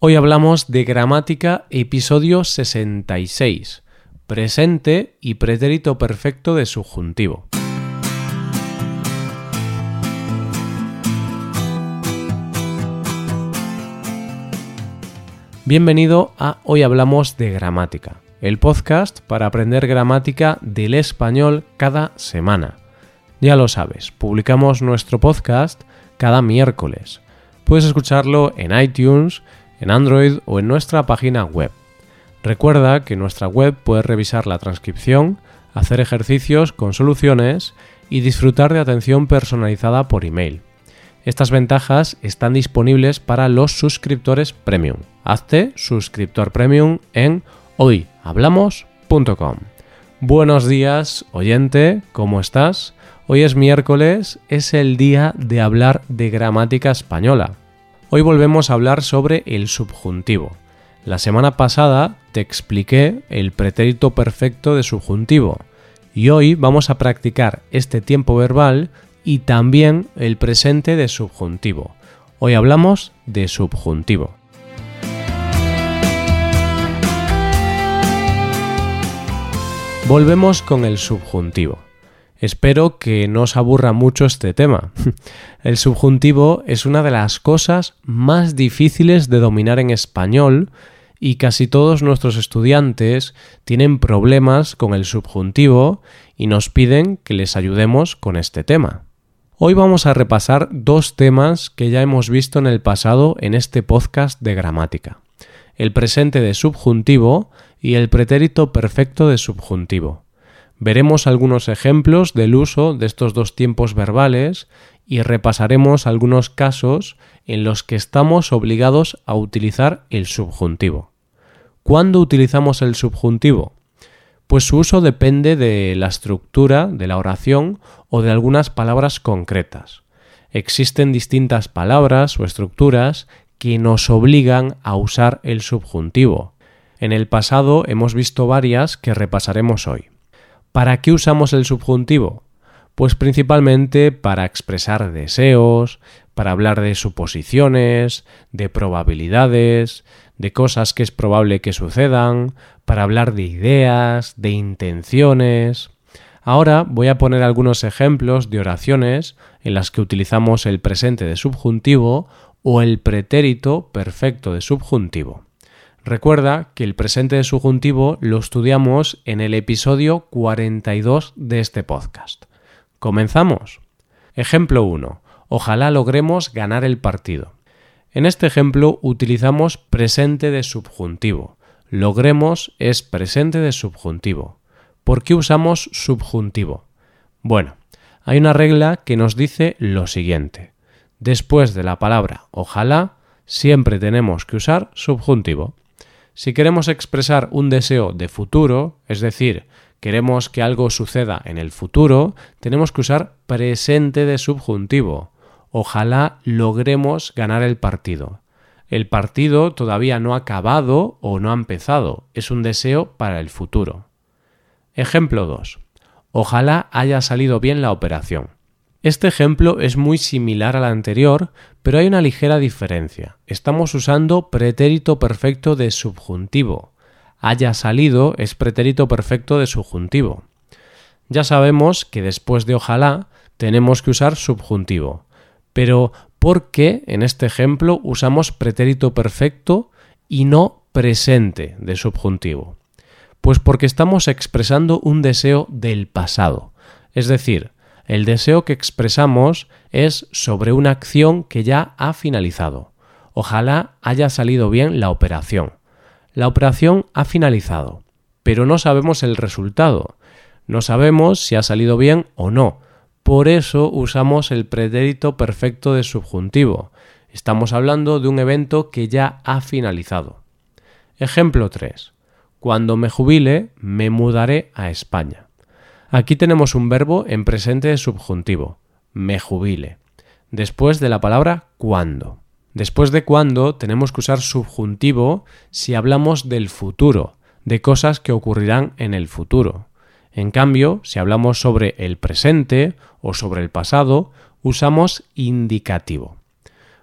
Hoy hablamos de gramática, episodio 66, presente y pretérito perfecto de subjuntivo. Bienvenido a Hoy Hablamos de Gramática, el podcast para aprender gramática del español cada semana. Ya lo sabes, publicamos nuestro podcast cada miércoles. Puedes escucharlo en iTunes, en Android o en nuestra página web. Recuerda que en nuestra web puedes revisar la transcripción, hacer ejercicios con soluciones y disfrutar de atención personalizada por email. Estas ventajas están disponibles para los suscriptores premium. Hazte suscriptor premium en hoyhablamos.com. Buenos días, oyente, ¿cómo estás? Hoy es miércoles, es el día de hablar de gramática española. Hoy volvemos a hablar sobre el subjuntivo. La semana pasada te expliqué el pretérito perfecto de subjuntivo y hoy vamos a practicar este tiempo verbal y también el presente de subjuntivo. Hoy hablamos de subjuntivo. Volvemos con el subjuntivo. Espero que no os aburra mucho este tema. El subjuntivo es una de las cosas más difíciles de dominar en español y casi todos nuestros estudiantes tienen problemas con el subjuntivo y nos piden que les ayudemos con este tema. Hoy vamos a repasar dos temas que ya hemos visto en el pasado en este podcast de gramática. El presente de subjuntivo y el pretérito perfecto de subjuntivo. Veremos algunos ejemplos del uso de estos dos tiempos verbales y repasaremos algunos casos en los que estamos obligados a utilizar el subjuntivo. ¿Cuándo utilizamos el subjuntivo? Pues su uso depende de la estructura de la oración o de algunas palabras concretas. Existen distintas palabras o estructuras que nos obligan a usar el subjuntivo. En el pasado hemos visto varias que repasaremos hoy. ¿Para qué usamos el subjuntivo? Pues principalmente para expresar deseos, para hablar de suposiciones, de probabilidades, de cosas que es probable que sucedan, para hablar de ideas, de intenciones. Ahora voy a poner algunos ejemplos de oraciones en las que utilizamos el presente de subjuntivo o el pretérito perfecto de subjuntivo. Recuerda que el presente de subjuntivo lo estudiamos en el episodio 42 de este podcast. ¿Comenzamos? Ejemplo 1. Ojalá logremos ganar el partido. En este ejemplo utilizamos presente de subjuntivo. Logremos es presente de subjuntivo. ¿Por qué usamos subjuntivo? Bueno, hay una regla que nos dice lo siguiente. Después de la palabra ojalá, siempre tenemos que usar subjuntivo. Si queremos expresar un deseo de futuro, es decir, queremos que algo suceda en el futuro, tenemos que usar presente de subjuntivo. Ojalá logremos ganar el partido. El partido todavía no ha acabado o no ha empezado, es un deseo para el futuro. Ejemplo 2. Ojalá haya salido bien la operación. Este ejemplo es muy similar al anterior, pero hay una ligera diferencia. Estamos usando pretérito perfecto de subjuntivo. Haya salido es pretérito perfecto de subjuntivo. Ya sabemos que después de ojalá tenemos que usar subjuntivo. Pero ¿por qué en este ejemplo usamos pretérito perfecto y no presente de subjuntivo? Pues porque estamos expresando un deseo del pasado. Es decir, el deseo que expresamos es sobre una acción que ya ha finalizado. Ojalá haya salido bien la operación. La operación ha finalizado, pero no sabemos el resultado. No sabemos si ha salido bien o no. Por eso usamos el pretérito perfecto de subjuntivo. Estamos hablando de un evento que ya ha finalizado. Ejemplo 3. Cuando me jubile, me mudaré a España. Aquí tenemos un verbo en presente de subjuntivo, me jubile, después de la palabra cuando. Después de cuando tenemos que usar subjuntivo si hablamos del futuro, de cosas que ocurrirán en el futuro. En cambio, si hablamos sobre el presente o sobre el pasado, usamos indicativo.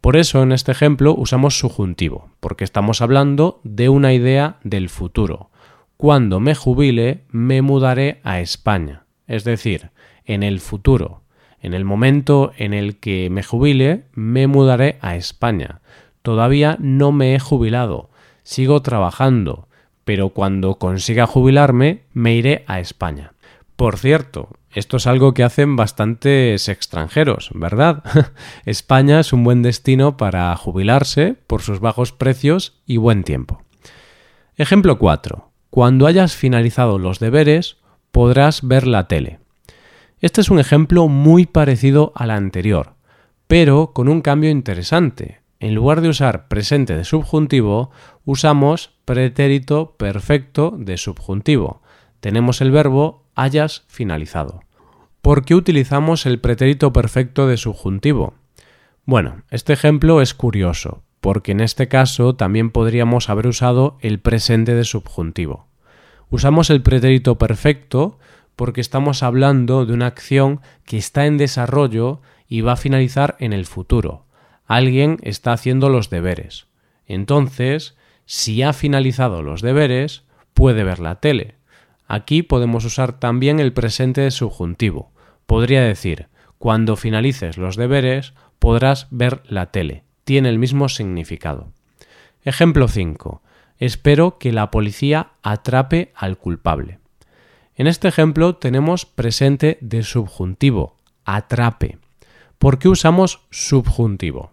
Por eso en este ejemplo usamos subjuntivo, porque estamos hablando de una idea del futuro. Cuando me jubile, me mudaré a España. Es decir, en el futuro. En el momento en el que me jubile, me mudaré a España. Todavía no me he jubilado. Sigo trabajando. Pero cuando consiga jubilarme, me iré a España. Por cierto, esto es algo que hacen bastantes extranjeros, ¿verdad? España es un buen destino para jubilarse por sus bajos precios y buen tiempo. Ejemplo 4. Cuando hayas finalizado los deberes, podrás ver la tele. Este es un ejemplo muy parecido al anterior, pero con un cambio interesante. En lugar de usar presente de subjuntivo, usamos pretérito perfecto de subjuntivo. Tenemos el verbo hayas finalizado. ¿Por qué utilizamos el pretérito perfecto de subjuntivo? Bueno, este ejemplo es curioso, porque en este caso también podríamos haber usado el presente de subjuntivo. Usamos el pretérito perfecto porque estamos hablando de una acción que está en desarrollo y va a finalizar en el futuro. Alguien está haciendo los deberes. Entonces, si ha finalizado los deberes, puede ver la tele. Aquí podemos usar también el presente de subjuntivo. Podría decir, cuando finalices los deberes podrás ver la tele. Tiene el mismo significado. Ejemplo 5. Espero que la policía atrape al culpable. En este ejemplo tenemos presente de subjuntivo, atrape. ¿Por qué usamos subjuntivo?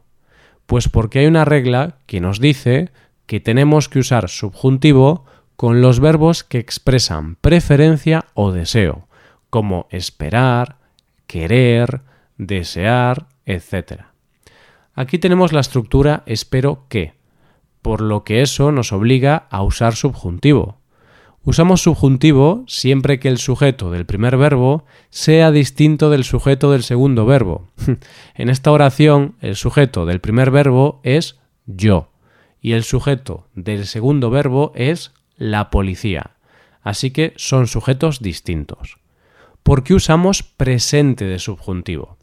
Pues porque hay una regla que nos dice que tenemos que usar subjuntivo con los verbos que expresan preferencia o deseo, como esperar, querer, desear, etc. Aquí tenemos la estructura espero que, por lo que eso nos obliga a usar subjuntivo. Usamos subjuntivo siempre que el sujeto del primer verbo sea distinto del sujeto del segundo verbo. en esta oración, el sujeto del primer verbo es yo y el sujeto del segundo verbo es la policía. Así que son sujetos distintos. ¿Por qué usamos presente de subjuntivo?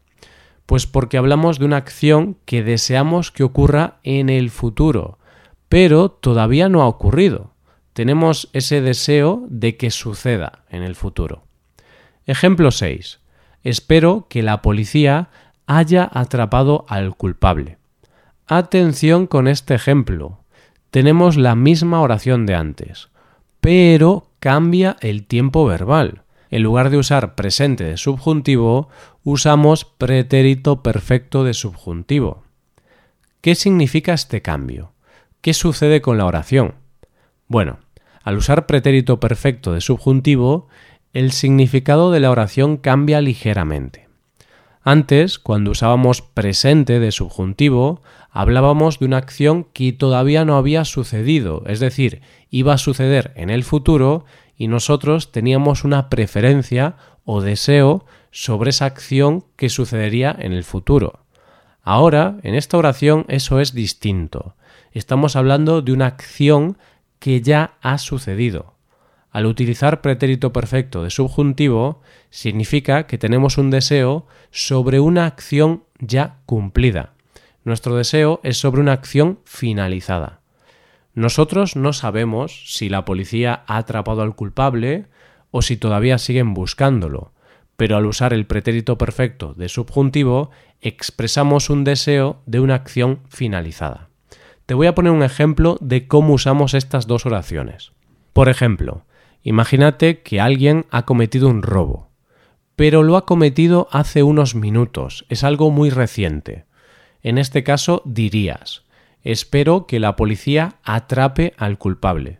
Pues porque hablamos de una acción que deseamos que ocurra en el futuro, pero todavía no ha ocurrido. Tenemos ese deseo de que suceda en el futuro. Ejemplo 6. Espero que la policía haya atrapado al culpable. Atención con este ejemplo. Tenemos la misma oración de antes, pero cambia el tiempo verbal en lugar de usar presente de subjuntivo, usamos pretérito perfecto de subjuntivo. ¿Qué significa este cambio? ¿Qué sucede con la oración? Bueno, al usar pretérito perfecto de subjuntivo, el significado de la oración cambia ligeramente. Antes, cuando usábamos presente de subjuntivo, hablábamos de una acción que todavía no había sucedido, es decir, iba a suceder en el futuro y nosotros teníamos una preferencia o deseo sobre esa acción que sucedería en el futuro. Ahora, en esta oración, eso es distinto. Estamos hablando de una acción que ya ha sucedido. Al utilizar pretérito perfecto de subjuntivo, significa que tenemos un deseo sobre una acción ya cumplida. Nuestro deseo es sobre una acción finalizada. Nosotros no sabemos si la policía ha atrapado al culpable o si todavía siguen buscándolo, pero al usar el pretérito perfecto de subjuntivo expresamos un deseo de una acción finalizada. Te voy a poner un ejemplo de cómo usamos estas dos oraciones. Por ejemplo, imagínate que alguien ha cometido un robo, pero lo ha cometido hace unos minutos, es algo muy reciente. En este caso dirías, espero que la policía atrape al culpable.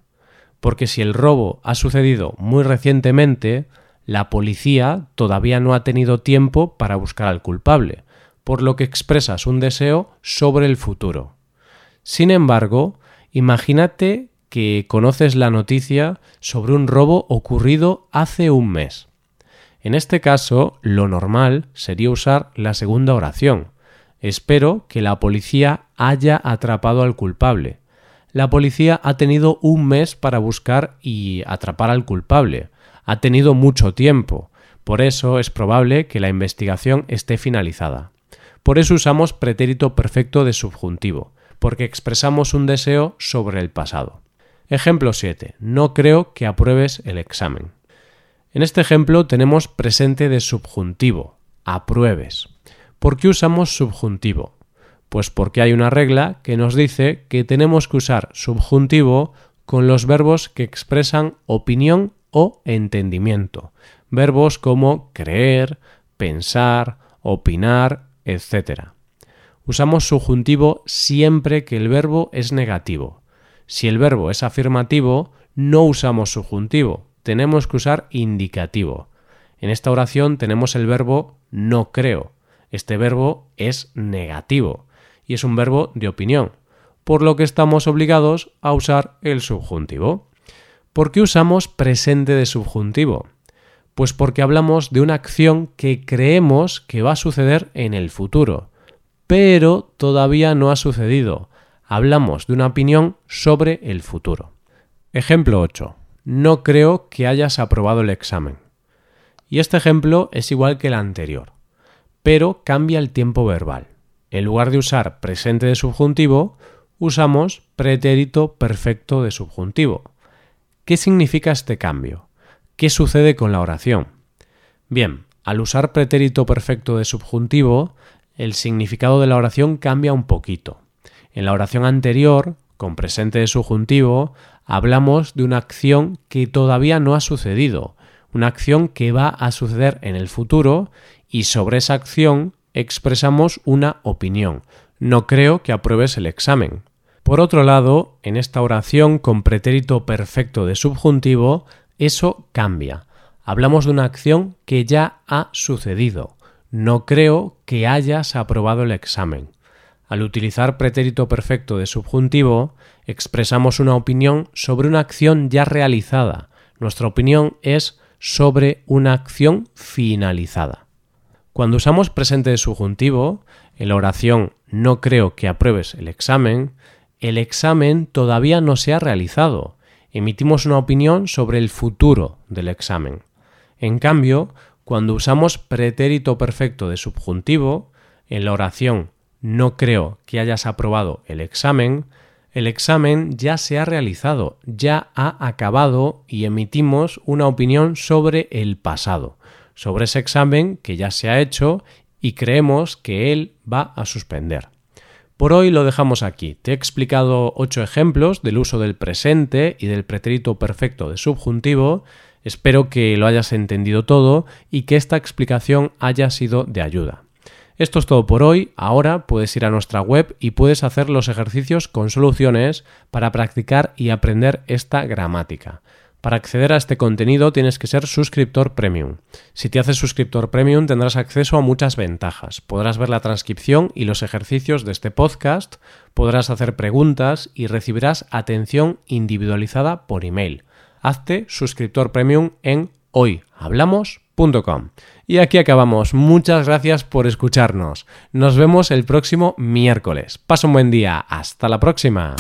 Porque si el robo ha sucedido muy recientemente, la policía todavía no ha tenido tiempo para buscar al culpable, por lo que expresas un deseo sobre el futuro. Sin embargo, imagínate que conoces la noticia sobre un robo ocurrido hace un mes. En este caso, lo normal sería usar la segunda oración, Espero que la policía haya atrapado al culpable. La policía ha tenido un mes para buscar y atrapar al culpable. Ha tenido mucho tiempo. Por eso es probable que la investigación esté finalizada. Por eso usamos pretérito perfecto de subjuntivo, porque expresamos un deseo sobre el pasado. Ejemplo 7. No creo que apruebes el examen. En este ejemplo tenemos presente de subjuntivo, apruebes. ¿Por qué usamos subjuntivo? Pues porque hay una regla que nos dice que tenemos que usar subjuntivo con los verbos que expresan opinión o entendimiento. Verbos como creer, pensar, opinar, etc. Usamos subjuntivo siempre que el verbo es negativo. Si el verbo es afirmativo, no usamos subjuntivo, tenemos que usar indicativo. En esta oración tenemos el verbo no creo. Este verbo es negativo y es un verbo de opinión, por lo que estamos obligados a usar el subjuntivo. ¿Por qué usamos presente de subjuntivo? Pues porque hablamos de una acción que creemos que va a suceder en el futuro, pero todavía no ha sucedido. Hablamos de una opinión sobre el futuro. Ejemplo 8 no creo que hayas aprobado el examen. Y este ejemplo es igual que el anterior, pero cambia el tiempo verbal. En lugar de usar presente de subjuntivo, usamos pretérito perfecto de subjuntivo. ¿Qué significa este cambio? ¿Qué sucede con la oración? Bien, al usar pretérito perfecto de subjuntivo, el significado de la oración cambia un poquito. En la oración anterior, con presente de subjuntivo, hablamos de una acción que todavía no ha sucedido, una acción que va a suceder en el futuro y sobre esa acción expresamos una opinión. No creo que apruebes el examen. Por otro lado, en esta oración con pretérito perfecto de subjuntivo, eso cambia. Hablamos de una acción que ya ha sucedido. No creo que hayas aprobado el examen. Al utilizar pretérito perfecto de subjuntivo, expresamos una opinión sobre una acción ya realizada. Nuestra opinión es sobre una acción finalizada. Cuando usamos presente de subjuntivo, en la oración no creo que apruebes el examen, el examen todavía no se ha realizado. Emitimos una opinión sobre el futuro del examen. En cambio, cuando usamos pretérito perfecto de subjuntivo, en la oración no creo que hayas aprobado el examen, el examen ya se ha realizado, ya ha acabado y emitimos una opinión sobre el pasado, sobre ese examen que ya se ha hecho y creemos que él va a suspender. Por hoy lo dejamos aquí. Te he explicado ocho ejemplos del uso del presente y del pretérito perfecto de subjuntivo. Espero que lo hayas entendido todo y que esta explicación haya sido de ayuda. Esto es todo por hoy. Ahora puedes ir a nuestra web y puedes hacer los ejercicios con soluciones para practicar y aprender esta gramática. Para acceder a este contenido tienes que ser suscriptor premium. Si te haces suscriptor premium tendrás acceso a muchas ventajas. Podrás ver la transcripción y los ejercicios de este podcast, podrás hacer preguntas y recibirás atención individualizada por email. Hazte suscriptor premium en hoyhablamos.com. Y aquí acabamos. Muchas gracias por escucharnos. Nos vemos el próximo miércoles. Pasa un buen día. Hasta la próxima.